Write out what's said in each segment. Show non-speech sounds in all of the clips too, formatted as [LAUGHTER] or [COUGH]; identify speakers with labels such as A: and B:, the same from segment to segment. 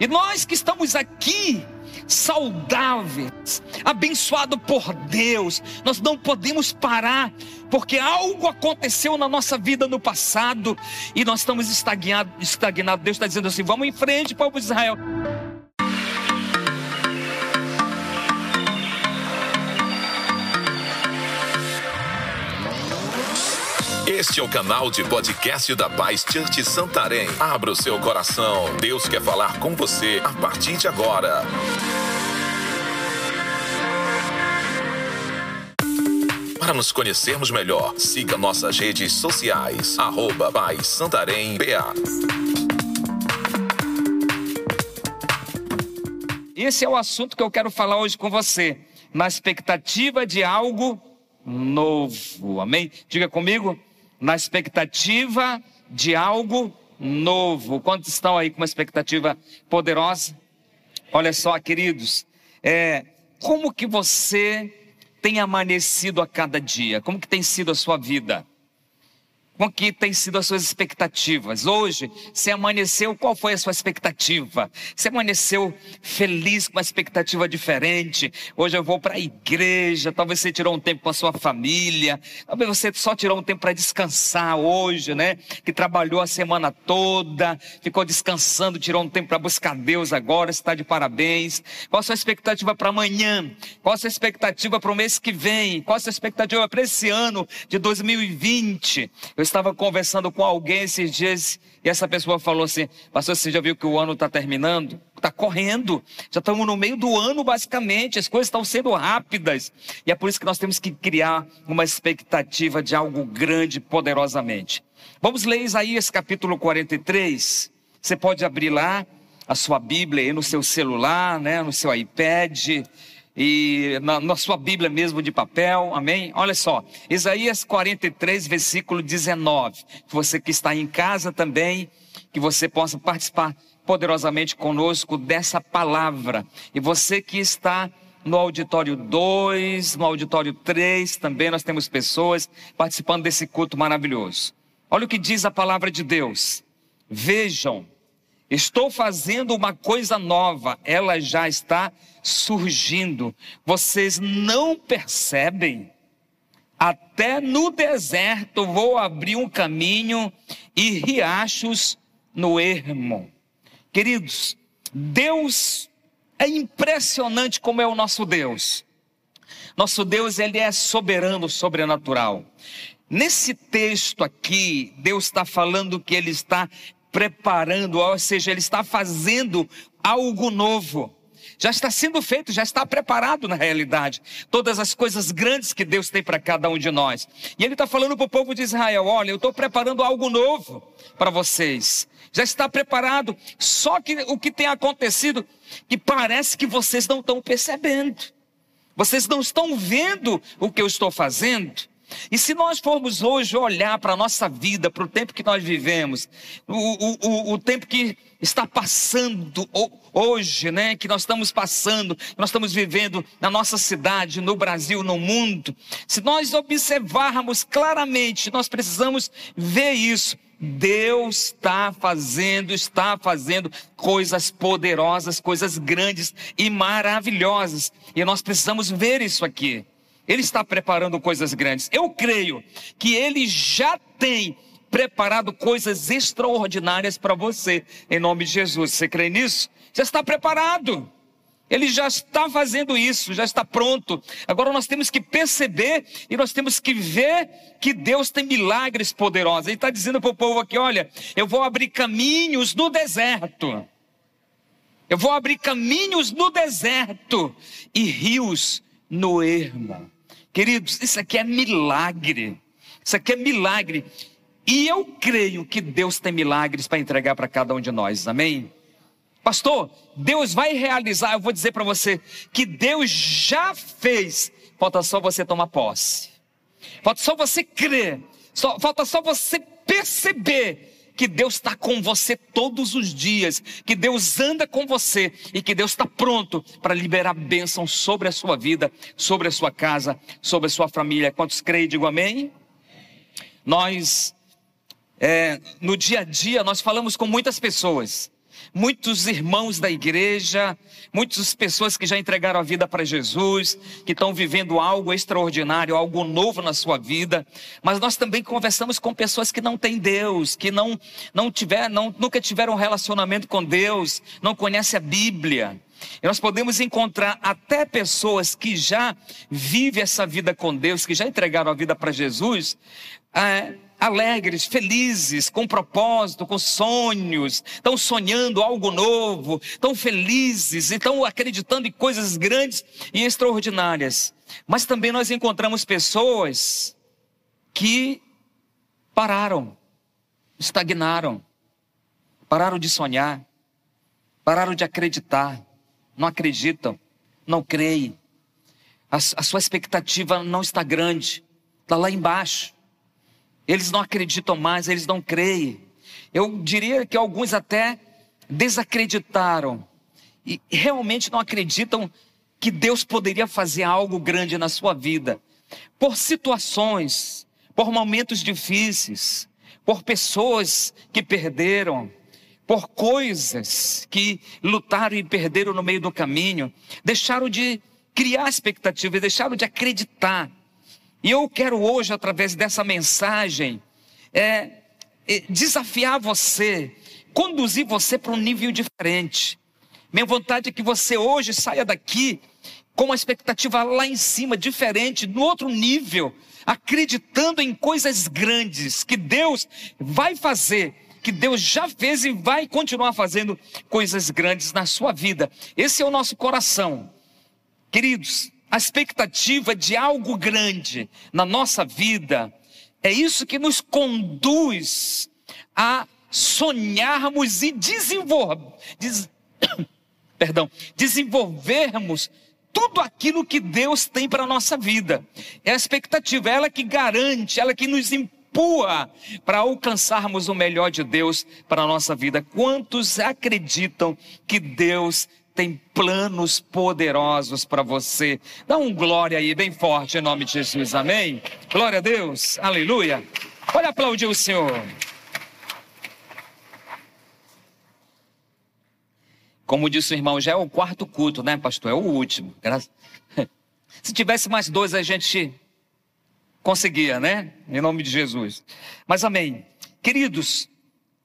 A: E nós que estamos aqui, saudáveis, abençoado por Deus, nós não podemos parar, porque algo aconteceu na nossa vida no passado e nós estamos estagnados. Estagnado. Deus está dizendo assim: vamos em frente, povo de Israel.
B: Este é o canal de podcast da Paz Church Santarém. Abra o seu coração. Deus quer falar com você a partir de agora. Para nos conhecermos melhor, siga nossas redes sociais. Arroba Paz Santarém PA.
A: Esse é o assunto que eu quero falar hoje com você. Na expectativa de algo novo. Amém? Diga comigo na expectativa de algo novo. Quantos estão aí com uma expectativa poderosa? Olha só, queridos, é, como que você tem amanhecido a cada dia? Como que tem sido a sua vida? Com que tem sido as suas expectativas. Hoje, você amanheceu, qual foi a sua expectativa? Você amanheceu feliz com uma expectativa diferente. Hoje eu vou para a igreja, talvez você tirou um tempo com a sua família, talvez você só tirou um tempo para descansar hoje, né? Que trabalhou a semana toda, ficou descansando, tirou um tempo para buscar Deus agora, está de parabéns. Qual a sua expectativa para amanhã? Qual a sua expectativa para o mês que vem? Qual a sua expectativa para esse ano de 2020? Eu estava conversando com alguém esses dias e essa pessoa falou assim: Pastor, você já viu que o ano está terminando? Está correndo, já estamos no meio do ano, basicamente, as coisas estão sendo rápidas. E é por isso que nós temos que criar uma expectativa de algo grande, poderosamente. Vamos ler Isaías capítulo 43. Você pode abrir lá a sua Bíblia aí no seu celular, né, no seu iPad e na, na, sua Bíblia mesmo de papel, amém? Olha só, Isaías 43, versículo 19. Você que está em casa também, que você possa participar poderosamente conosco dessa palavra. E você que está no auditório 2, no auditório 3, também nós temos pessoas participando desse culto maravilhoso. Olha o que diz a palavra de Deus. Vejam, Estou fazendo uma coisa nova, ela já está surgindo. Vocês não percebem? Até no deserto vou abrir um caminho e riachos no ermo. Queridos, Deus é impressionante como é o nosso Deus. Nosso Deus, ele é soberano, sobrenatural. Nesse texto aqui, Deus está falando que ele está preparando, ou seja, ele está fazendo algo novo. Já está sendo feito, já está preparado na realidade. Todas as coisas grandes que Deus tem para cada um de nós. E Ele está falando para o povo de Israel: olha, eu estou preparando algo novo para vocês. Já está preparado. Só que o que tem acontecido, que parece que vocês não estão percebendo. Vocês não estão vendo o que eu estou fazendo. E se nós formos hoje olhar para a nossa vida, para o tempo que nós vivemos, o, o, o, tempo que está passando hoje, né, que nós estamos passando, nós estamos vivendo na nossa cidade, no Brasil, no mundo, se nós observarmos claramente, nós precisamos ver isso. Deus está fazendo, está fazendo coisas poderosas, coisas grandes e maravilhosas. E nós precisamos ver isso aqui. Ele está preparando coisas grandes. Eu creio que ele já tem preparado coisas extraordinárias para você, em nome de Jesus. Você crê nisso? Já está preparado. Ele já está fazendo isso, já está pronto. Agora nós temos que perceber e nós temos que ver que Deus tem milagres poderosos. Ele está dizendo para o povo aqui: olha, eu vou abrir caminhos no deserto. Eu vou abrir caminhos no deserto e rios no ermo. Queridos, isso aqui é milagre. Isso aqui é milagre. E eu creio que Deus tem milagres para entregar para cada um de nós. Amém? Pastor, Deus vai realizar. Eu vou dizer para você que Deus já fez. Falta só você tomar posse. Falta só você crer. Só, falta só você perceber que Deus está com você todos os dias, que Deus anda com você e que Deus está pronto para liberar bênção sobre a sua vida, sobre a sua casa, sobre a sua família. Quantos creem, digo amém? Nós, é, no dia a dia, nós falamos com muitas pessoas muitos irmãos da igreja, muitas pessoas que já entregaram a vida para Jesus, que estão vivendo algo extraordinário, algo novo na sua vida, mas nós também conversamos com pessoas que não têm Deus, que não, não, tiver, não nunca tiveram um relacionamento com Deus, não conhecem a Bíblia. E nós podemos encontrar até pessoas que já vivem essa vida com Deus, que já entregaram a vida para Jesus, é, alegres, felizes, com propósito, com sonhos, estão sonhando algo novo, estão felizes, estão acreditando em coisas grandes e extraordinárias. Mas também nós encontramos pessoas que pararam, estagnaram, pararam de sonhar, pararam de acreditar, não acreditam, não creem, a, a sua expectativa não está grande, está lá embaixo. Eles não acreditam mais, eles não creem. Eu diria que alguns até desacreditaram e realmente não acreditam que Deus poderia fazer algo grande na sua vida. Por situações, por momentos difíceis, por pessoas que perderam, por coisas que lutaram e perderam no meio do caminho, deixaram de criar expectativa, deixaram de acreditar. E eu quero hoje, através dessa mensagem, é, é, desafiar você, conduzir você para um nível diferente. Minha vontade é que você hoje saia daqui com uma expectativa lá em cima, diferente, no outro nível, acreditando em coisas grandes que Deus vai fazer, que Deus já fez e vai continuar fazendo coisas grandes na sua vida. Esse é o nosso coração. Queridos, a expectativa de algo grande na nossa vida, é isso que nos conduz a sonharmos e desenvolver, des, [COUGHS] perdão, desenvolvermos tudo aquilo que Deus tem para a nossa vida. É a expectativa, é ela que garante, ela que nos empurra para alcançarmos o melhor de Deus para a nossa vida. Quantos acreditam que Deus tem planos poderosos para você. Dá um glória aí, bem forte, em nome de Jesus, amém? Glória a Deus, aleluia. Pode aplaudir o Senhor. Como disse o irmão, já é o quarto culto, né, pastor? É o último. [LAUGHS] Se tivesse mais dois, a gente conseguia, né? Em nome de Jesus. Mas amém. Queridos,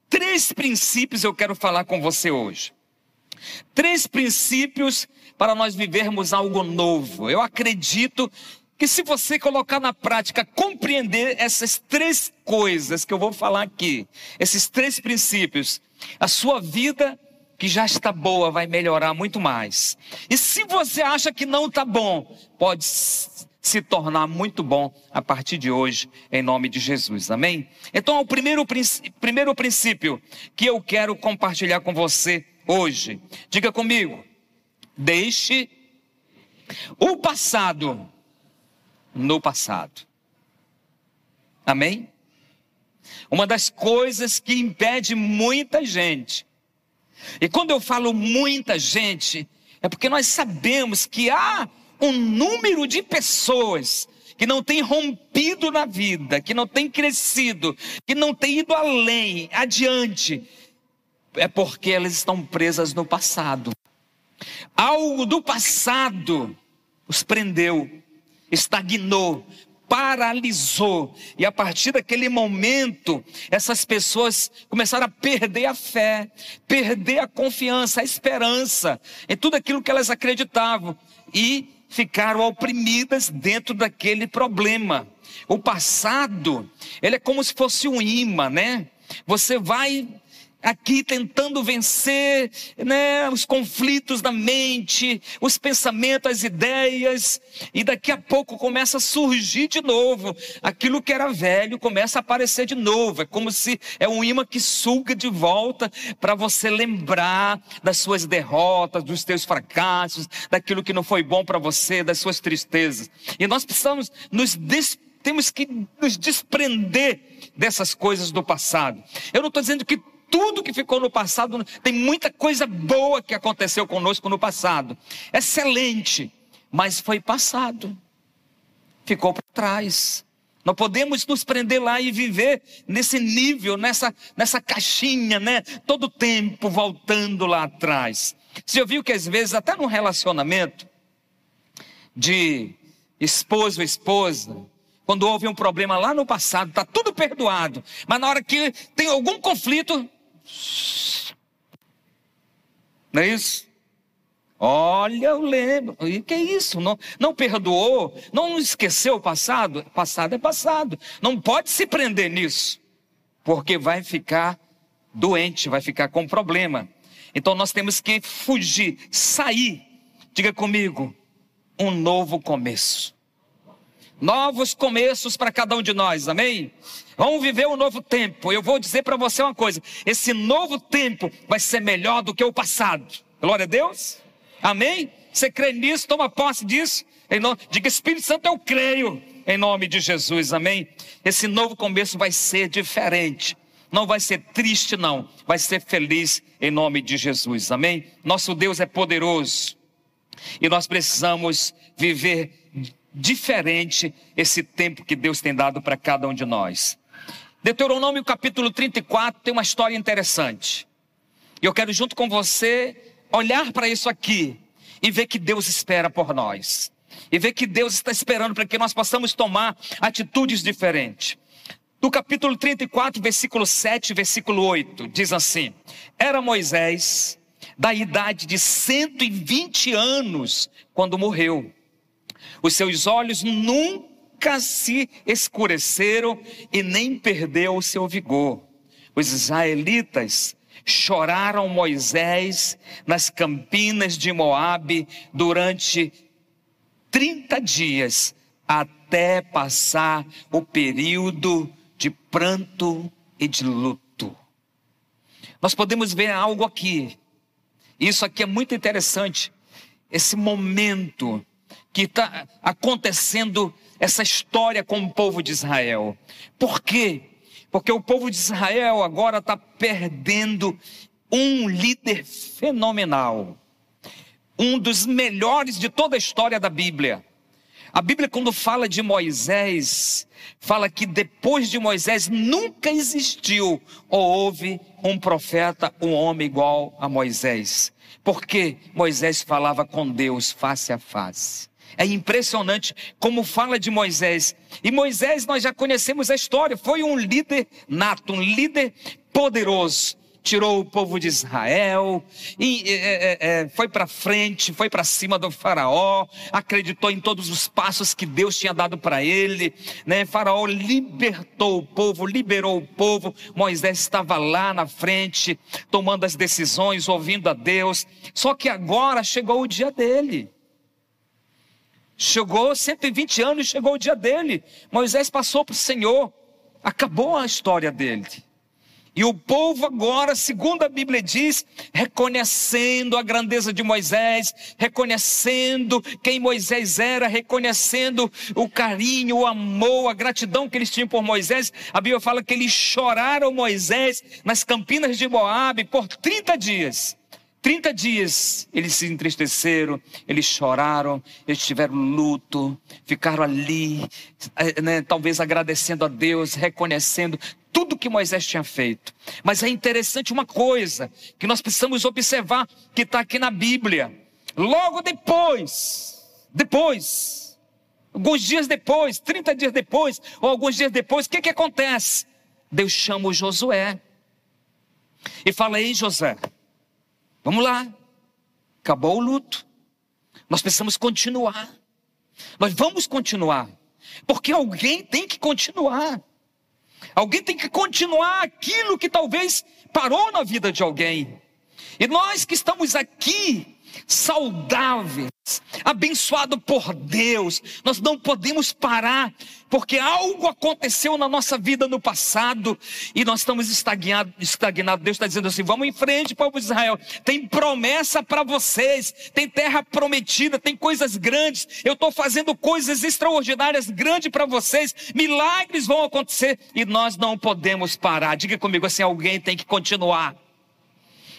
A: três princípios eu quero falar com você hoje. Três princípios para nós vivermos algo novo. Eu acredito que se você colocar na prática, compreender essas três coisas que eu vou falar aqui, esses três princípios, a sua vida que já está boa vai melhorar muito mais. E se você acha que não está bom, pode se tornar muito bom a partir de hoje, em nome de Jesus. Amém? Então, o primeiro, primeiro princípio que eu quero compartilhar com você hoje. Diga comigo. Deixe o passado no passado. Amém? Uma das coisas que impede muita gente, e quando eu falo muita gente, é porque nós sabemos que há um número de pessoas que não tem rompido na vida, que não tem crescido, que não tem ido além, adiante, é porque elas estão presas no passado. Algo do passado os prendeu, estagnou, paralisou. E a partir daquele momento, essas pessoas começaram a perder a fé, perder a confiança, a esperança em tudo aquilo que elas acreditavam e ficaram oprimidas dentro daquele problema. O passado, ele é como se fosse um imã, né? Você vai aqui tentando vencer né, os conflitos da mente, os pensamentos, as ideias, e daqui a pouco começa a surgir de novo. Aquilo que era velho começa a aparecer de novo. É como se é um imã que suga de volta para você lembrar das suas derrotas, dos teus fracassos, daquilo que não foi bom para você, das suas tristezas. E nós precisamos nos des temos que nos desprender dessas coisas do passado. Eu não estou dizendo que tudo que ficou no passado, tem muita coisa boa que aconteceu conosco no passado. Excelente, mas foi passado. Ficou para trás. Não podemos nos prender lá e viver nesse nível, nessa, nessa caixinha, né? Todo tempo voltando lá atrás. Você já viu que às vezes, até num relacionamento de esposo e esposa, quando houve um problema lá no passado, está tudo perdoado. Mas na hora que tem algum conflito. Não é isso? Olha, eu lembro. E que é isso? Não, não perdoou? Não esqueceu o passado? Passado é passado. Não pode se prender nisso. Porque vai ficar doente, vai ficar com problema. Então nós temos que fugir, sair. Diga comigo, um novo começo. Novos começos para cada um de nós, amém? Vamos viver um novo tempo. Eu vou dizer para você uma coisa: esse novo tempo vai ser melhor do que o passado. Glória a Deus. Amém? Você crê nisso? Toma posse disso? Em nome, diga Espírito Santo, eu creio. Em nome de Jesus, amém? Esse novo começo vai ser diferente. Não vai ser triste, não. Vai ser feliz em nome de Jesus, amém? Nosso Deus é poderoso. E nós precisamos viver diferente esse tempo que Deus tem dado para cada um de nós. Deuteronômio capítulo 34 tem uma história interessante. E eu quero, junto com você, olhar para isso aqui e ver que Deus espera por nós. E ver que Deus está esperando para que nós possamos tomar atitudes diferentes. No capítulo 34, versículo 7, versículo 8, diz assim: Era Moisés da idade de 120 anos quando morreu. Os seus olhos nunca se escureceram e nem perdeu o seu vigor. Os israelitas choraram Moisés nas campinas de Moabe durante 30 dias até passar o período de pranto e de luto. Nós podemos ver algo aqui. Isso aqui é muito interessante. Esse momento que está acontecendo essa história com o povo de Israel. Por quê? Porque o povo de Israel agora está perdendo um líder fenomenal, um dos melhores de toda a história da Bíblia. A Bíblia, quando fala de Moisés, fala que depois de Moisés nunca existiu ou houve um profeta, um homem igual a Moisés. Porque Moisés falava com Deus face a face. É impressionante como fala de Moisés. E Moisés, nós já conhecemos a história, foi um líder nato, um líder poderoso. Tirou o povo de Israel, e, é, é, foi para frente, foi para cima do Faraó, acreditou em todos os passos que Deus tinha dado para ele. Né? Faraó libertou o povo, liberou o povo. Moisés estava lá na frente, tomando as decisões, ouvindo a Deus. Só que agora chegou o dia dele. Chegou 120 anos, chegou o dia dele. Moisés passou para o Senhor, acabou a história dele. E o povo agora, segundo a Bíblia diz, reconhecendo a grandeza de Moisés, reconhecendo quem Moisés era, reconhecendo o carinho, o amor, a gratidão que eles tinham por Moisés. A Bíblia fala que eles choraram Moisés nas campinas de Moabe por 30 dias. 30 dias eles se entristeceram, eles choraram, eles tiveram luto, ficaram ali, eh, né, talvez agradecendo a Deus, reconhecendo tudo que Moisés tinha feito. Mas é interessante uma coisa que nós precisamos observar que está aqui na Bíblia. Logo depois, depois, alguns dias depois, 30 dias depois, ou alguns dias depois, o que, que acontece? Deus chama o Josué e fala: Ei, José Vamos lá. Acabou o luto. Nós precisamos continuar. Nós vamos continuar. Porque alguém tem que continuar. Alguém tem que continuar aquilo que talvez parou na vida de alguém. E nós que estamos aqui saudáveis, abençoado por Deus. Nós não podemos parar, porque algo aconteceu na nossa vida no passado e nós estamos estagnados. Estagnado. Deus está dizendo assim: vamos em frente, povo de Israel. Tem promessa para vocês, tem terra prometida, tem coisas grandes. Eu estou fazendo coisas extraordinárias, grandes para vocês. Milagres vão acontecer e nós não podemos parar. Diga comigo assim: alguém tem que continuar.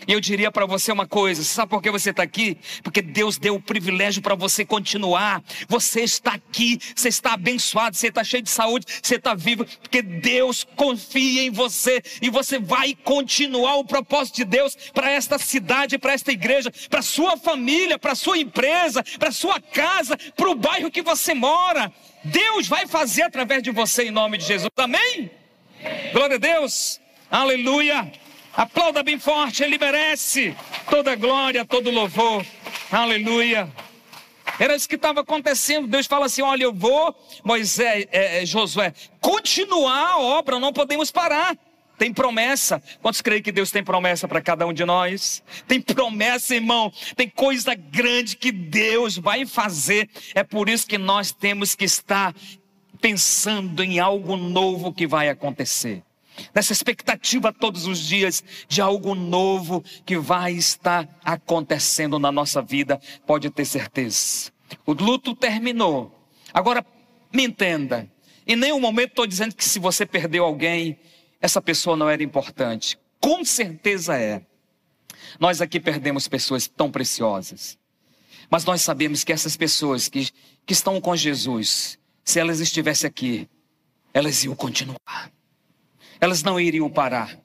A: E eu diria para você uma coisa: sabe por que você está aqui? Porque Deus deu o privilégio para você continuar. Você está aqui, você está abençoado, você está cheio de saúde, você está vivo, porque Deus confia em você e você vai continuar o propósito de Deus para esta cidade, para esta igreja, para sua família, para sua empresa, para sua casa, para o bairro que você mora. Deus vai fazer através de você em nome de Jesus. Amém? Glória a Deus. Aleluia. Aplauda bem forte, ele merece toda glória, todo louvor. Aleluia. Era isso que estava acontecendo. Deus fala assim: olha, eu vou, Moisés, é, é, Josué, continuar a obra, não podemos parar. Tem promessa. Quantos creem que Deus tem promessa para cada um de nós? Tem promessa, irmão. Tem coisa grande que Deus vai fazer. É por isso que nós temos que estar pensando em algo novo que vai acontecer nessa expectativa todos os dias de algo novo que vai estar acontecendo na nossa vida, pode ter certeza. O luto terminou. Agora, me entenda. Em nenhum momento estou dizendo que se você perdeu alguém, essa pessoa não era importante. Com certeza é. Nós aqui perdemos pessoas tão preciosas. Mas nós sabemos que essas pessoas que, que estão com Jesus, se elas estivessem aqui, elas iam continuar elas não iriam parar,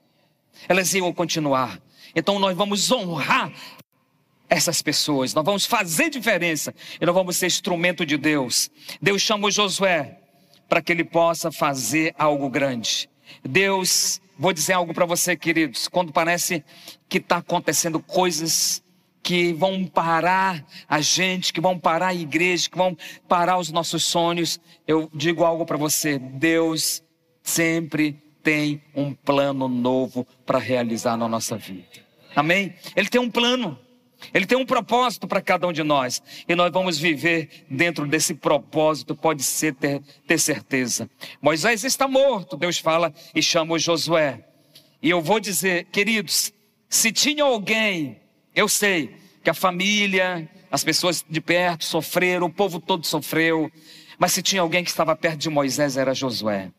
A: elas iam continuar. Então nós vamos honrar essas pessoas, nós vamos fazer diferença e nós vamos ser instrumento de Deus. Deus chamou Josué para que ele possa fazer algo grande. Deus, vou dizer algo para você, queridos, quando parece que está acontecendo coisas que vão parar a gente, que vão parar a igreja, que vão parar os nossos sonhos, eu digo algo para você: Deus sempre tem um plano novo para realizar na nossa vida. Amém? Ele tem um plano. Ele tem um propósito para cada um de nós. E nós vamos viver dentro desse propósito, pode ser ter, ter certeza. Moisés está morto, Deus fala e chama Josué. E eu vou dizer, queridos, se tinha alguém, eu sei que a família, as pessoas de perto sofreram, o povo todo sofreu, mas se tinha alguém que estava perto de Moisés, era Josué.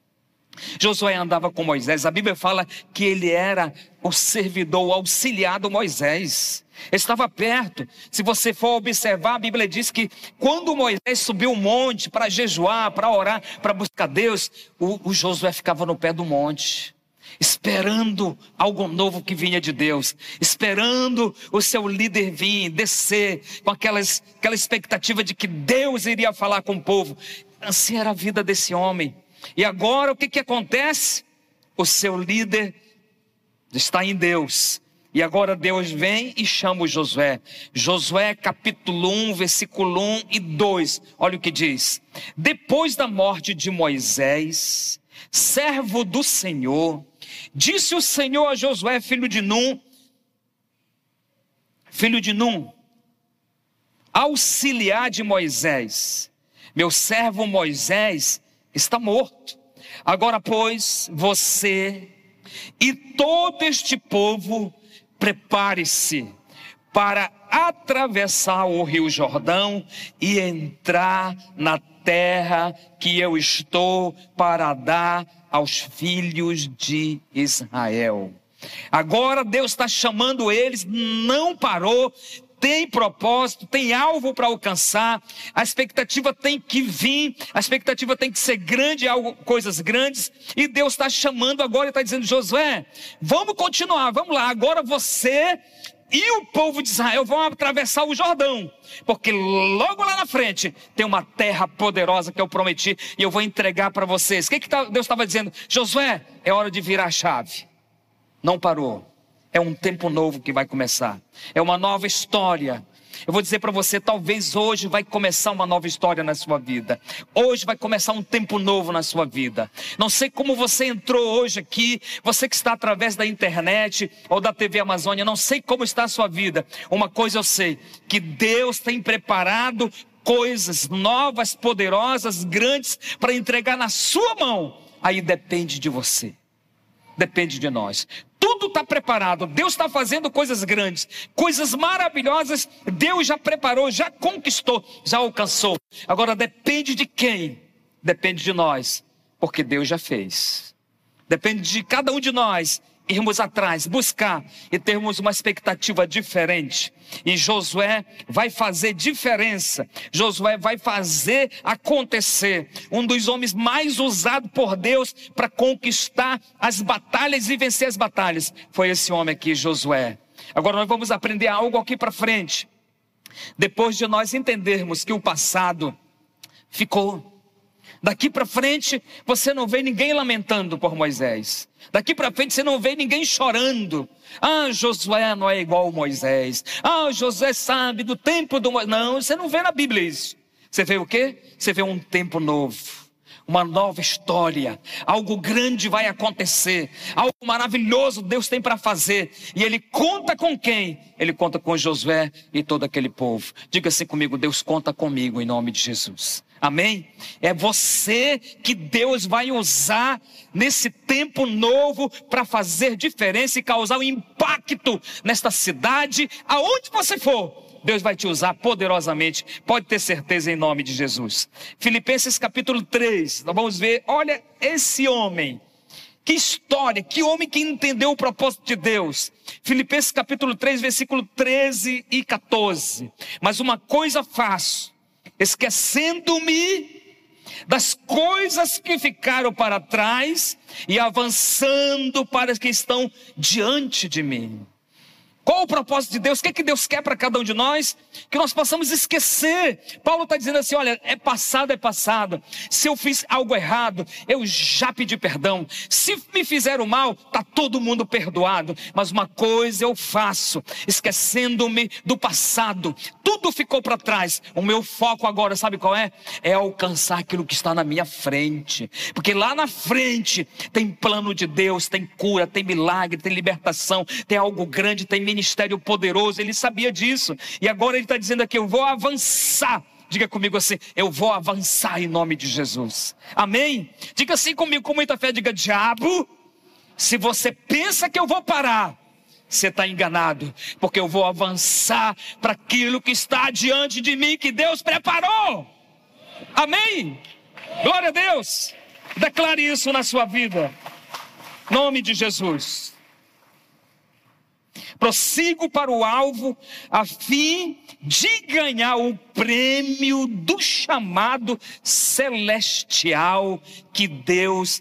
A: Josué andava com Moisés. A Bíblia fala que ele era o servidor, o auxiliar do Moisés. Estava perto. Se você for observar, a Bíblia diz que quando Moisés subiu o monte para jejuar, para orar, para buscar Deus, o, o Josué ficava no pé do monte esperando algo novo que vinha de Deus, esperando o seu líder vir, descer, com aquelas, aquela expectativa de que Deus iria falar com o povo. Assim era a vida desse homem. E agora o que, que acontece? O seu líder está em Deus. E agora Deus vem e chama o Josué. Josué capítulo 1, versículo 1 e 2. Olha o que diz. Depois da morte de Moisés, servo do Senhor, disse o Senhor a Josué, filho de Num, filho de Num, auxiliar de Moisés. Meu servo Moisés está morto. Agora, pois, você e todo este povo, prepare-se para atravessar o Rio Jordão e entrar na terra que eu estou para dar aos filhos de Israel. Agora Deus está chamando eles, não parou, tem propósito, tem alvo para alcançar, a expectativa tem que vir, a expectativa tem que ser grande, algo, coisas grandes, e Deus está chamando agora e está dizendo: Josué, vamos continuar, vamos lá, agora você e o povo de Israel vão atravessar o Jordão, porque logo lá na frente tem uma terra poderosa que eu prometi e eu vou entregar para vocês. O que, que tá, Deus estava dizendo? Josué, é hora de virar a chave. Não parou. É um tempo novo que vai começar. É uma nova história. Eu vou dizer para você, talvez hoje vai começar uma nova história na sua vida. Hoje vai começar um tempo novo na sua vida. Não sei como você entrou hoje aqui, você que está através da internet ou da TV Amazônia, não sei como está a sua vida. Uma coisa eu sei, que Deus tem preparado coisas novas, poderosas, grandes para entregar na sua mão. Aí depende de você. Depende de nós tudo está preparado. Deus está fazendo coisas grandes, coisas maravilhosas. Deus já preparou, já conquistou, já alcançou. Agora depende de quem? Depende de nós, porque Deus já fez. Depende de cada um de nós irmos atrás, buscar e termos uma expectativa diferente. E Josué vai fazer diferença. Josué vai fazer acontecer. Um dos homens mais usados por Deus para conquistar as batalhas e vencer as batalhas foi esse homem aqui, Josué. Agora nós vamos aprender algo aqui para frente. Depois de nós entendermos que o passado ficou. Daqui para frente, você não vê ninguém lamentando por Moisés. Daqui para frente, você não vê ninguém chorando. Ah, Josué não é igual Moisés. Ah, Josué sabe do tempo do Moisés. Não, você não vê na Bíblia isso. Você vê o quê? Você vê um tempo novo uma nova história, algo grande vai acontecer, algo maravilhoso Deus tem para fazer, e Ele conta com quem? Ele conta com Josué e todo aquele povo. Diga assim comigo: Deus conta comigo em nome de Jesus. Amém? É você que Deus vai usar nesse tempo novo para fazer diferença e causar um impacto nesta cidade, aonde você for. Deus vai te usar poderosamente, pode ter certeza em nome de Jesus. Filipenses capítulo 3, nós vamos ver, olha esse homem. Que história, que homem que entendeu o propósito de Deus. Filipenses capítulo 3, versículo 13 e 14. Mas uma coisa faço, esquecendo-me das coisas que ficaram para trás e avançando para as que estão diante de mim. Qual o propósito de Deus? O que, é que Deus quer para cada um de nós? Que nós possamos esquecer. Paulo está dizendo assim: olha, é passado, é passado. Se eu fiz algo errado, eu já pedi perdão. Se me fizeram mal, está todo mundo perdoado. Mas uma coisa eu faço, esquecendo-me do passado. Tudo ficou para trás. O meu foco agora, sabe qual é? É alcançar aquilo que está na minha frente. Porque lá na frente tem plano de Deus, tem cura, tem milagre, tem libertação, tem algo grande, tem ministério poderoso, ele sabia disso. E agora ele está dizendo aqui: eu vou avançar. Diga comigo assim: eu vou avançar em nome de Jesus. Amém? Diga assim comigo com muita fé: diga, diabo, se você pensa que eu vou parar, você está enganado, porque eu vou avançar para aquilo que está diante de mim, que Deus preparou. Amém? Glória a Deus. Declare isso na sua vida. Nome de Jesus. Prossigo para o alvo a fim de ganhar o prêmio do chamado celestial que Deus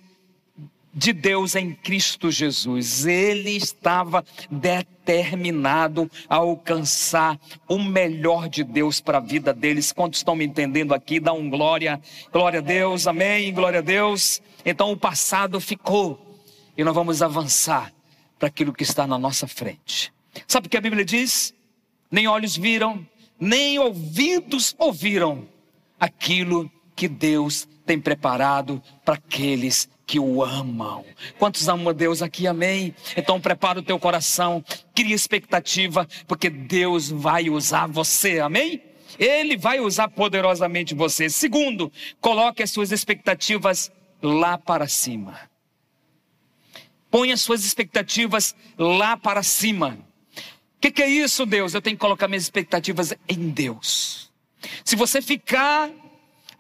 A: de Deus em Cristo Jesus. Ele estava determinado a alcançar o melhor de Deus para a vida deles. Quantos estão me entendendo aqui? Dá um glória, glória a Deus, amém, glória a Deus. Então o passado ficou e nós vamos avançar para aquilo que está na nossa frente. Sabe o que a Bíblia diz? Nem olhos viram, nem ouvidos ouviram aquilo que Deus tem preparado para aqueles que o amam. Quantos amam a Deus aqui? Amém. Então prepara o teu coração, cria expectativa, porque Deus vai usar você. Amém? Ele vai usar poderosamente você. Segundo, coloque as suas expectativas lá para cima. Põe as suas expectativas lá para cima. O que, que é isso, Deus? Eu tenho que colocar minhas expectativas em Deus. Se você ficar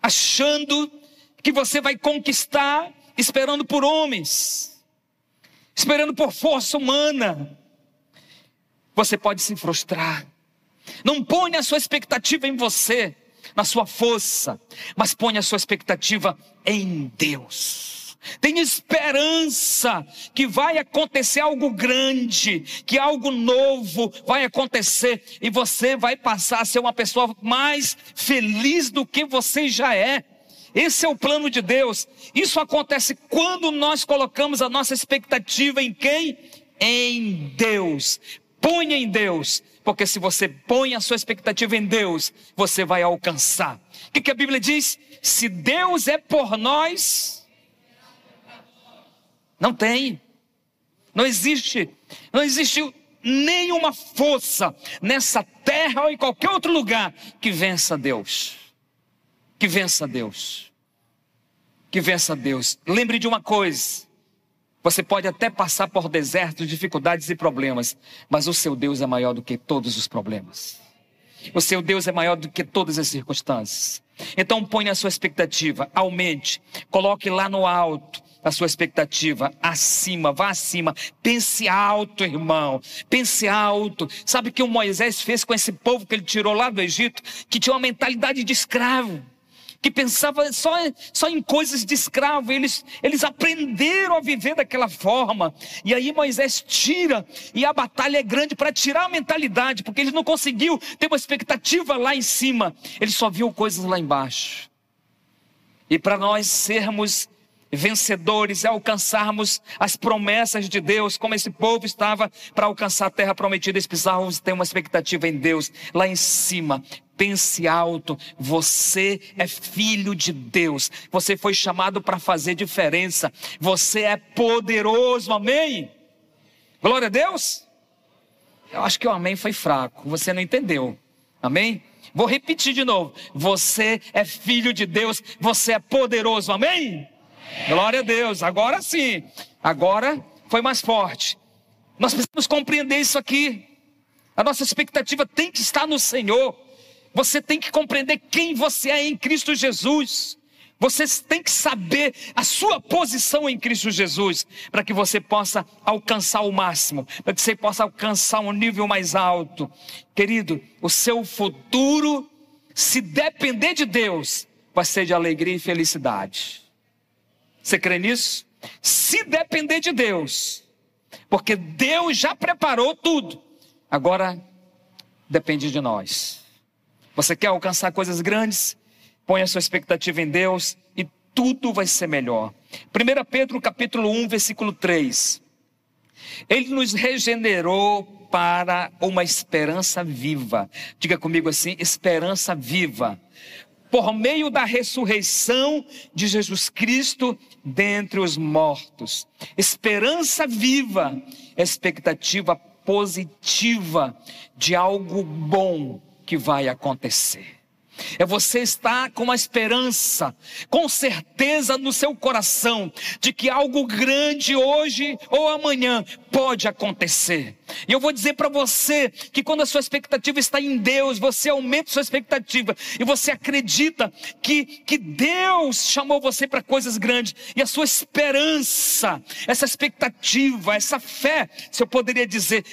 A: achando que você vai conquistar esperando por homens, esperando por força humana, você pode se frustrar. Não ponha a sua expectativa em você, na sua força, mas ponha a sua expectativa em Deus. Tem esperança que vai acontecer algo grande, que algo novo vai acontecer e você vai passar a ser uma pessoa mais feliz do que você já é. Esse é o plano de Deus. Isso acontece quando nós colocamos a nossa expectativa em quem? Em Deus. Ponha em Deus, porque se você põe a sua expectativa em Deus, você vai alcançar. O que, que a Bíblia diz? Se Deus é por nós, não tem. Não existe. Não existe nenhuma força nessa terra ou em qualquer outro lugar que vença Deus. Que vença Deus. Que vença Deus. Lembre de uma coisa. Você pode até passar por desertos, dificuldades e problemas, mas o seu Deus é maior do que todos os problemas. O seu Deus é maior do que todas as circunstâncias. Então ponha a sua expectativa, aumente, coloque lá no alto, a sua expectativa acima, vá acima. Pense alto, irmão. Pense alto. Sabe o que o Moisés fez com esse povo que ele tirou lá do Egito? Que tinha uma mentalidade de escravo que pensava só, só em coisas de escravo, eles, eles aprenderam a viver daquela forma. E aí Moisés tira, e a batalha é grande para tirar a mentalidade, porque ele não conseguiu ter uma expectativa lá em cima, ele só viu coisas lá embaixo. E para nós sermos vencedores, e alcançarmos as promessas de Deus, como esse povo estava para alcançar a terra prometida, eles precisavam ter uma expectativa em Deus, lá em cima. Pense alto, você é filho de Deus, você foi chamado para fazer diferença, você é poderoso, amém? Glória a Deus? Eu acho que o amém foi fraco, você não entendeu, amém? Vou repetir de novo: você é filho de Deus, você é poderoso, amém? Glória a Deus. Agora sim. Agora foi mais forte. Nós precisamos compreender isso aqui. A nossa expectativa tem que estar no Senhor. Você tem que compreender quem você é em Cristo Jesus. Você tem que saber a sua posição em Cristo Jesus, para que você possa alcançar o máximo, para que você possa alcançar um nível mais alto. Querido, o seu futuro, se depender de Deus, vai ser de alegria e felicidade. Você crê nisso? Se depender de Deus, porque Deus já preparou tudo, agora depende de nós. Você quer alcançar coisas grandes? Põe a sua expectativa em Deus e tudo vai ser melhor. 1 Pedro capítulo 1, versículo 3. Ele nos regenerou para uma esperança viva. Diga comigo assim: esperança viva por meio da ressurreição de Jesus Cristo dentre os mortos. Esperança viva, expectativa positiva de algo bom que vai acontecer. É você estar com uma esperança, com certeza no seu coração, de que algo grande hoje ou amanhã pode acontecer. E eu vou dizer para você que quando a sua expectativa está em Deus, você aumenta sua expectativa e você acredita que, que Deus chamou você para coisas grandes e a sua esperança, essa expectativa, essa fé, se eu poderia dizer,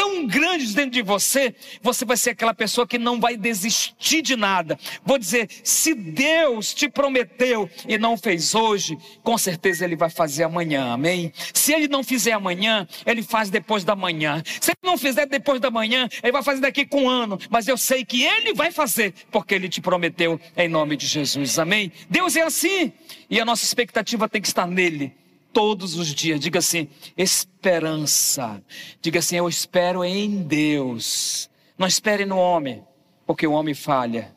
A: tão grandes dentro de você, você vai ser aquela pessoa que não vai desistir de nada. Vou dizer, se Deus te prometeu e não fez hoje, com certeza Ele vai fazer amanhã, amém? Se Ele não fizer amanhã, Ele faz depois da manhã. Se Ele não fizer depois da manhã, Ele vai fazer daqui com um ano. Mas eu sei que Ele vai fazer, porque Ele te prometeu em nome de Jesus, amém? Deus é assim, e a nossa expectativa tem que estar nele todos os dias. Diga assim: esperança. Diga assim: eu espero em Deus. Não espere no homem, porque o homem falha.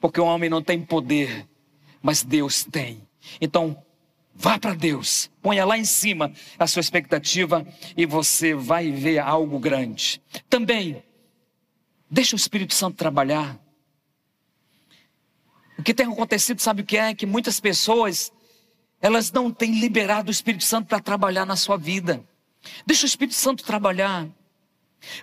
A: Porque o homem não tem poder, mas Deus tem. Então, vá para Deus. Ponha lá em cima a sua expectativa e você vai ver algo grande. Também, deixa o Espírito Santo trabalhar. O que tem acontecido, sabe o que é? Que muitas pessoas elas não têm liberado o Espírito Santo para trabalhar na sua vida. Deixa o Espírito Santo trabalhar.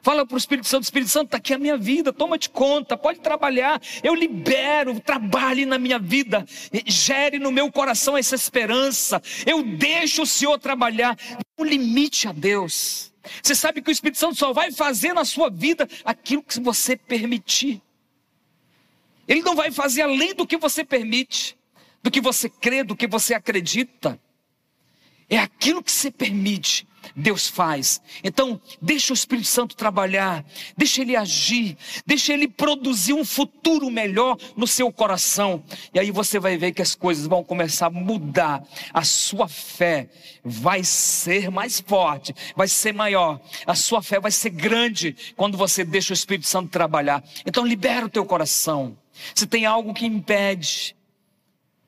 A: Fala para o Espírito Santo, Espírito Santo, está aqui a minha vida, toma de conta, pode trabalhar. Eu libero, trabalhe na minha vida, gere no meu coração essa esperança. Eu deixo o Senhor trabalhar. Não limite a Deus. Você sabe que o Espírito Santo só vai fazer na sua vida aquilo que você permitir. Ele não vai fazer além do que você permite do que você crê, do que você acredita. É aquilo que você permite, Deus faz. Então, deixa o Espírito Santo trabalhar, deixa ele agir, deixa ele produzir um futuro melhor no seu coração. E aí você vai ver que as coisas vão começar a mudar. A sua fé vai ser mais forte, vai ser maior. A sua fé vai ser grande quando você deixa o Espírito Santo trabalhar. Então, libera o teu coração. Se tem algo que impede,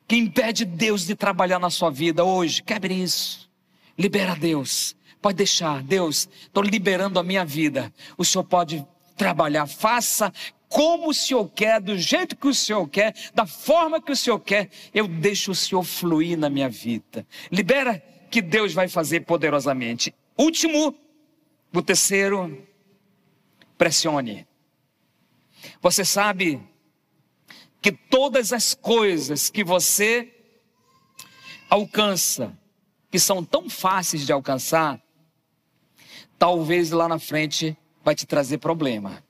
A: que impede Deus de trabalhar na sua vida hoje, quebre isso. Libera Deus. Pode deixar, Deus, estou liberando a minha vida. O Senhor pode trabalhar. Faça como o Senhor quer, do jeito que o Senhor quer, da forma que o Senhor quer. Eu deixo o Senhor fluir na minha vida. Libera que Deus vai fazer poderosamente. Último, o terceiro, pressione. Você sabe que todas as coisas que você alcança, que são tão fáceis de alcançar, talvez lá na frente vai te trazer problema.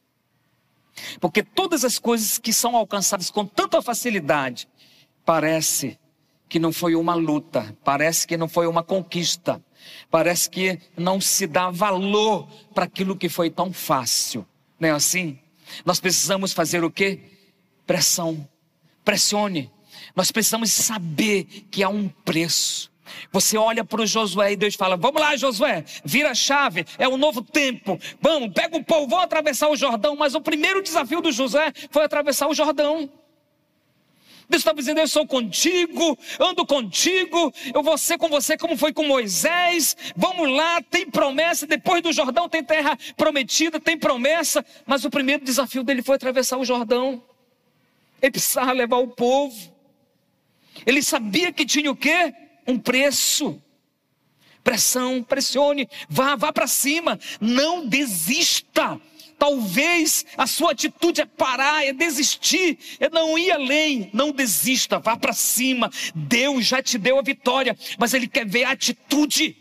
A: Porque todas as coisas que são alcançadas com tanta facilidade, parece que não foi uma luta, parece que não foi uma conquista, parece que não se dá valor para aquilo que foi tão fácil. Não é assim? Nós precisamos fazer o quê? Pressão. Pressione. Nós precisamos saber que há um preço. Você olha para o Josué e Deus fala: Vamos lá, Josué, vira a chave, é um novo tempo. Vamos, pega o povo, vamos atravessar o Jordão. Mas o primeiro desafio do Josué foi atravessar o Jordão. Deus está dizendo: Eu sou contigo, ando contigo, eu vou ser com você como foi com Moisés. Vamos lá, tem promessa. Depois do Jordão tem terra prometida, tem promessa. Mas o primeiro desafio dele foi atravessar o Jordão. Ele precisava levar o povo. Ele sabia que tinha o quê? Um preço. Pressão, pressione, vá, vá para cima, não desista. Talvez a sua atitude é parar, é desistir, é não ir além. Não desista, vá para cima. Deus já te deu a vitória, mas Ele quer ver a atitude.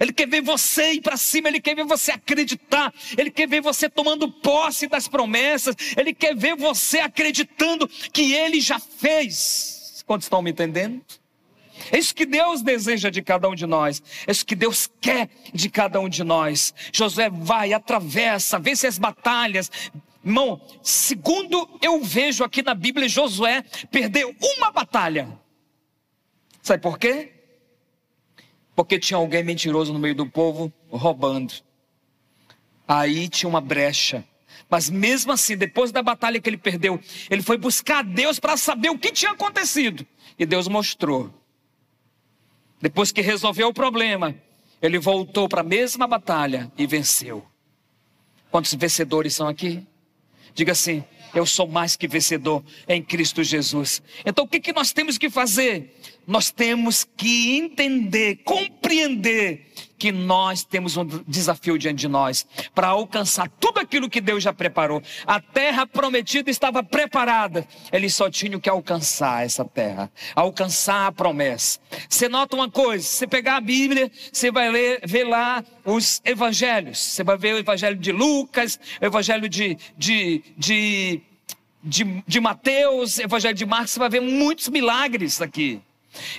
A: Ele quer ver você ir para cima, Ele quer ver você acreditar, Ele quer ver você tomando posse das promessas, Ele quer ver você acreditando que Ele já fez. Quantos estão me entendendo? É isso que Deus deseja de cada um de nós. É isso que Deus quer de cada um de nós. Josué vai, atravessa, vence as batalhas. Irmão, segundo eu vejo aqui na Bíblia, Josué perdeu uma batalha. Sabe por quê? Porque tinha alguém mentiroso no meio do povo roubando. Aí tinha uma brecha. Mas mesmo assim, depois da batalha que ele perdeu, ele foi buscar Deus para saber o que tinha acontecido. E Deus mostrou. Depois que resolveu o problema, ele voltou para a mesma batalha e venceu. Quantos vencedores são aqui? Diga assim: eu sou mais que vencedor em Cristo Jesus. Então o que, que nós temos que fazer? Nós temos que entender, compreender que nós temos um desafio diante de nós para alcançar tudo aquilo que Deus já preparou. A terra prometida estava preparada, eles só tinham que alcançar essa terra, alcançar a promessa. Você nota uma coisa: você pegar a Bíblia, você vai ler, ver lá os evangelhos, você vai ver o evangelho de Lucas, o evangelho de, de, de, de, de Mateus, evangelho de Marcos, você vai ver muitos milagres aqui.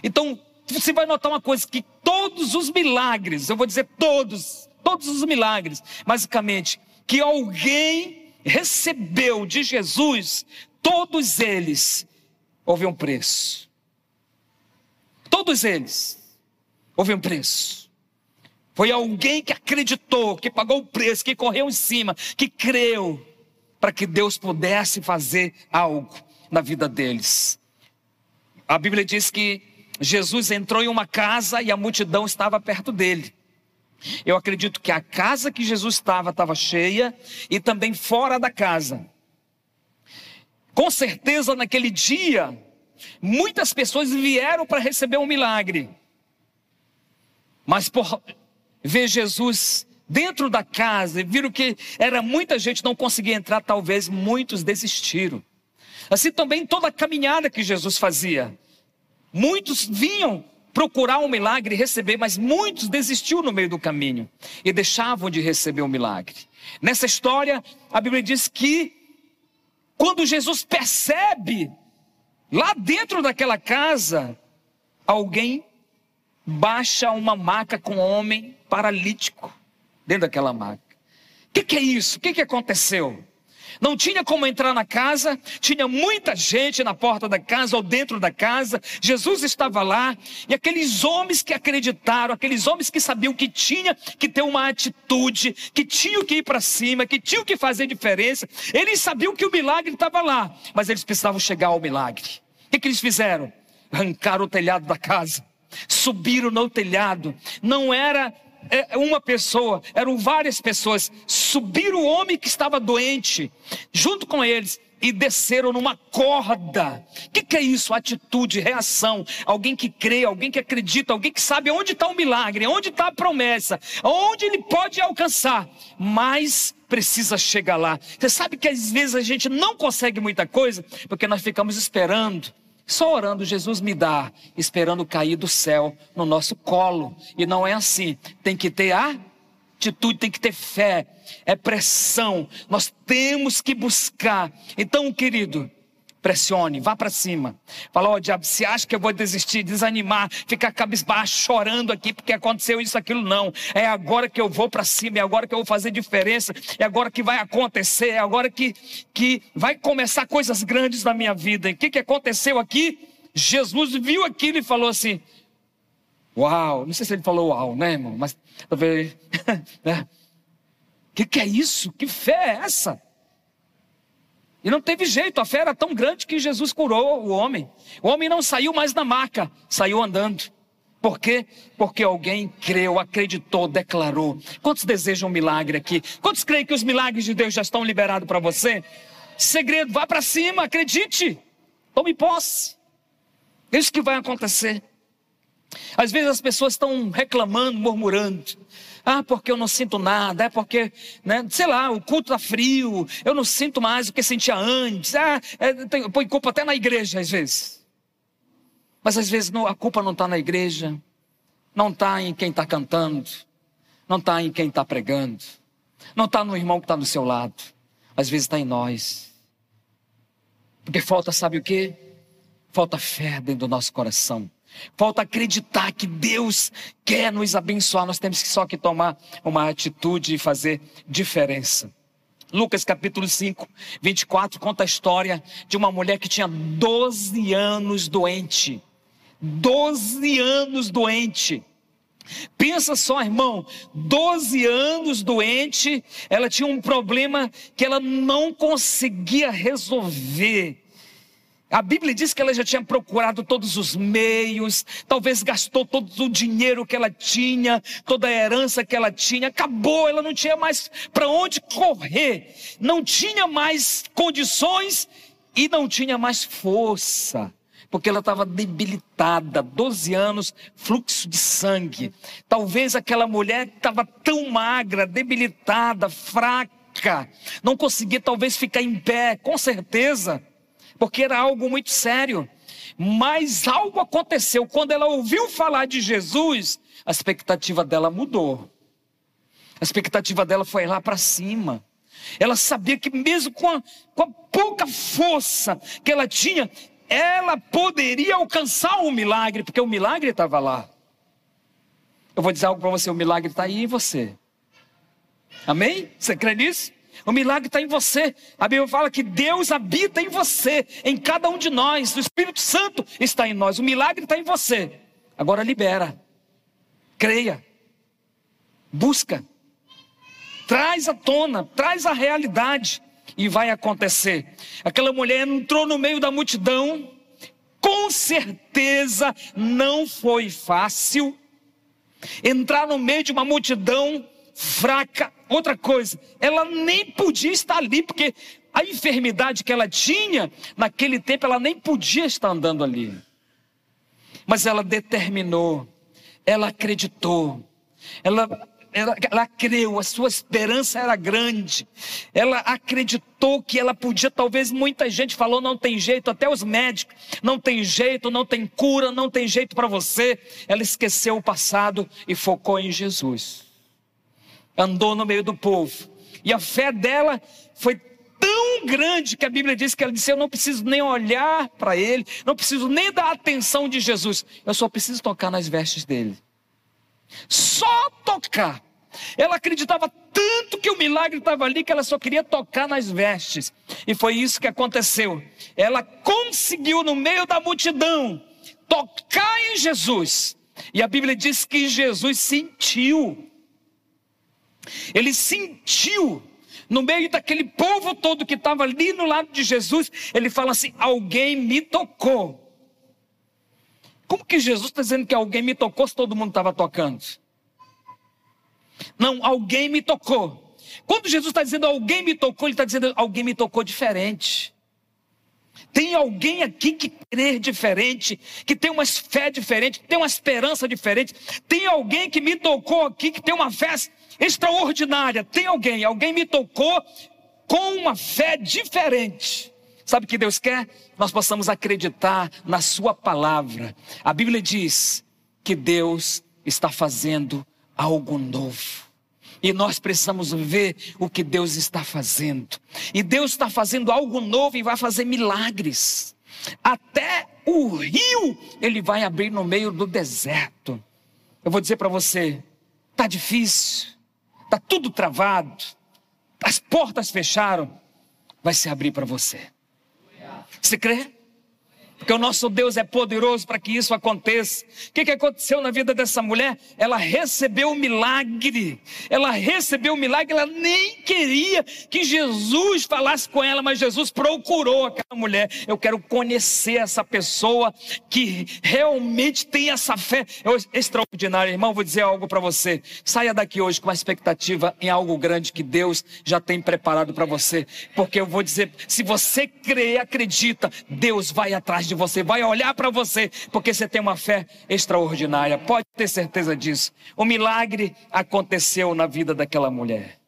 A: Então, você vai notar uma coisa: que todos os milagres, eu vou dizer todos, todos os milagres, basicamente, que alguém recebeu de Jesus, todos eles houve um preço. Todos eles houve um preço. Foi alguém que acreditou, que pagou o preço, que correu em cima, que creu, para que Deus pudesse fazer algo na vida deles. A Bíblia diz que Jesus entrou em uma casa e a multidão estava perto dele. Eu acredito que a casa que Jesus estava estava cheia e também fora da casa. Com certeza naquele dia, muitas pessoas vieram para receber um milagre. Mas por ver Jesus dentro da casa e viram que era muita gente não conseguia entrar, talvez muitos desistiram. Assim também toda a caminhada que Jesus fazia. Muitos vinham procurar um milagre e receber, mas muitos desistiam no meio do caminho e deixavam de receber o um milagre. Nessa história, a Bíblia diz que quando Jesus percebe lá dentro daquela casa alguém baixa uma maca com um homem paralítico dentro daquela maca. O que, que, é isso? O que, que aconteceu? Não tinha como entrar na casa, tinha muita gente na porta da casa ou dentro da casa. Jesus estava lá e aqueles homens que acreditaram, aqueles homens que sabiam que tinha que ter uma atitude, que tinham que ir para cima, que tinham que fazer diferença, eles sabiam que o milagre estava lá, mas eles precisavam chegar ao milagre. O que, que eles fizeram? Arrancaram o telhado da casa, subiram no telhado. Não era uma pessoa, eram várias pessoas, subiram o homem que estava doente, junto com eles, e desceram numa corda. O que, que, é isso? Atitude, reação. Alguém que crê, alguém que acredita, alguém que sabe onde está o milagre, onde está a promessa, onde ele pode alcançar, mas precisa chegar lá. Você sabe que às vezes a gente não consegue muita coisa porque nós ficamos esperando Só orando, Jesus me dá, esperando cair do céu no nosso colo. E não é assim. Tem que ter atitude, tem que ter fé, é pressão. Nós temos que buscar. Então, querido, pressione, vá para cima. Fala, ó, oh, diabo, você acha que eu vou desistir, desanimar, ficar cabisbaixo, chorando aqui porque aconteceu isso, aquilo? Não. É agora que eu vou para cima, é agora que eu vou fazer diferença, é agora que vai acontecer, é agora que, que vai começar coisas grandes na minha vida. E o que, que aconteceu aqui? Jesus viu aquilo e falou assim: Uau, não sei se ele falou uau, né, irmão? Mas talvez. [LAUGHS] né? O que, que é isso? Que fé é essa? E não teve jeito, a fé era tão grande que Jesus curou o homem. O homem não saiu mais da maca, saiu andando. Por quê? Porque alguém creu, acreditou, declarou. Quantos desejam um milagre aqui? Quantos creem que os milagres de Deus já estão liberados para você? Segredo, vá para cima, acredite. Tome posse. É isso que vai acontecer. Às vezes as pessoas estão reclamando, murmurando. Ah, porque eu não sinto nada, é porque, né, sei lá, o culto está frio, eu não sinto mais o que sentia antes. Ah, é, tem, põe culpa até na igreja às vezes. Mas às vezes não, a culpa não está na igreja, não está em quem está cantando, não está em quem está pregando, não está no irmão que está do seu lado, às vezes está em nós. Porque falta, sabe o que? Falta fé dentro do nosso coração. Falta acreditar que Deus quer nos abençoar. Nós temos só que tomar uma atitude e fazer diferença. Lucas capítulo 5, 24 conta a história de uma mulher que tinha 12 anos doente. 12 anos doente. Pensa só, irmão, 12 anos doente, ela tinha um problema que ela não conseguia resolver. A Bíblia diz que ela já tinha procurado todos os meios, talvez gastou todo o dinheiro que ela tinha, toda a herança que ela tinha, acabou, ela não tinha mais para onde correr, não tinha mais condições e não tinha mais força, porque ela estava debilitada, 12 anos, fluxo de sangue. Talvez aquela mulher estava tão magra, debilitada, fraca, não conseguia talvez ficar em pé, com certeza porque era algo muito sério. Mas algo aconteceu. Quando ela ouviu falar de Jesus, a expectativa dela mudou. A expectativa dela foi lá para cima. Ela sabia que, mesmo com a, com a pouca força que ela tinha, ela poderia alcançar o um milagre, porque o milagre estava lá. Eu vou dizer algo para você: o milagre está aí em você. Amém? Você crê nisso? O milagre está em você. A Bíblia fala que Deus habita em você, em cada um de nós. O Espírito Santo está em nós. O milagre está em você. Agora libera. Creia. Busca. Traz à tona, traz a realidade. E vai acontecer. Aquela mulher entrou no meio da multidão. Com certeza não foi fácil. Entrar no meio de uma multidão fraca. Outra coisa, ela nem podia estar ali, porque a enfermidade que ela tinha, naquele tempo, ela nem podia estar andando ali. Mas ela determinou, ela acreditou, ela, ela, ela creu, a sua esperança era grande. Ela acreditou que ela podia, talvez muita gente falou: não tem jeito, até os médicos, não tem jeito, não tem cura, não tem jeito para você. Ela esqueceu o passado e focou em Jesus andou no meio do povo. E a fé dela foi tão grande que a Bíblia diz que ela disse: Eu não preciso nem olhar para ele, não preciso nem dar atenção de Jesus, eu só preciso tocar nas vestes dele. Só tocar. Ela acreditava tanto que o milagre estava ali que ela só queria tocar nas vestes. E foi isso que aconteceu. Ela conseguiu, no meio da multidão, tocar em Jesus. E a Bíblia diz que Jesus sentiu ele sentiu, no meio daquele povo todo que estava ali no lado de Jesus, ele fala assim: Alguém me tocou. Como que Jesus está dizendo que alguém me tocou se todo mundo estava tocando? Não, alguém me tocou. Quando Jesus está dizendo alguém me tocou, ele está dizendo alguém me tocou diferente. Tem alguém aqui que crê diferente, que tem uma fé diferente, que tem uma esperança diferente. Tem alguém que me tocou aqui, que tem uma fé extraordinária. Tem alguém, alguém me tocou com uma fé diferente. Sabe o que Deus quer? Nós possamos acreditar na Sua palavra. A Bíblia diz que Deus está fazendo algo novo. E nós precisamos ver o que Deus está fazendo. E Deus está fazendo algo novo e vai fazer milagres. Até o rio ele vai abrir no meio do deserto. Eu vou dizer para você, tá difícil, tá tudo travado, as portas fecharam, vai se abrir para você. Você crê? Porque o nosso Deus é poderoso para que isso aconteça. O que, que aconteceu na vida dessa mulher? Ela recebeu o milagre. Ela recebeu o milagre. Ela nem queria que Jesus falasse com ela, mas Jesus procurou aquela mulher. Eu quero conhecer essa pessoa que realmente tem essa fé extraordinária. Irmão, vou dizer algo para você. Saia daqui hoje com uma expectativa em algo grande que Deus já tem preparado para você. Porque eu vou dizer, se você crê acredita, Deus vai atrás de de você, vai olhar para você, porque você tem uma fé extraordinária. Pode ter certeza disso. O milagre aconteceu na vida daquela mulher.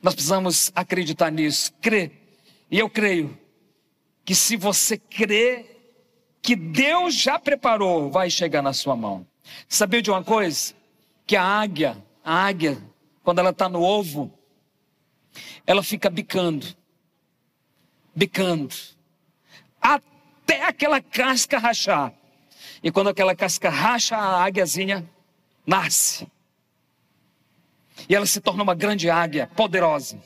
A: Nós precisamos acreditar nisso, crer. E eu creio que se você crer que Deus já preparou, vai chegar na sua mão. Sabia de uma coisa? Que a águia, a águia, quando ela está no ovo, ela fica bicando, bicando, até até aquela casca rachar. E quando aquela casca racha, a águiazinha nasce. E ela se torna uma grande águia, poderosa.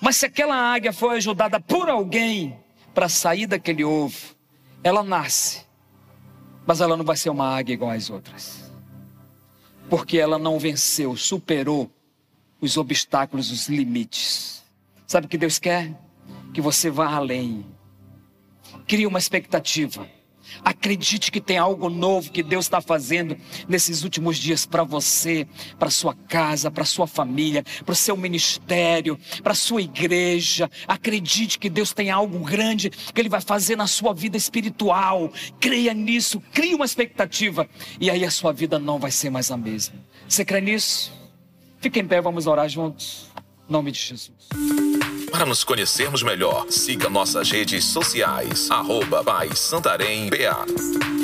A: Mas se aquela águia foi ajudada por alguém para sair daquele ovo, ela nasce. Mas ela não vai ser uma águia igual às outras. Porque ela não venceu, superou os obstáculos, os limites. Sabe o que Deus quer? Que você vá além Crie uma expectativa. Acredite que tem algo novo que Deus está fazendo nesses últimos dias para você, para sua casa, para sua família, para o seu ministério, para sua igreja. Acredite que Deus tem algo grande que Ele vai fazer na sua vida espiritual. Creia nisso, crie uma expectativa e aí a sua vida não vai ser mais a mesma. Você crê nisso? Fique em pé, vamos orar juntos. Em nome de Jesus.
B: Para nos conhecermos melhor, siga nossas redes sociais. Arroba Pai Santarém BA.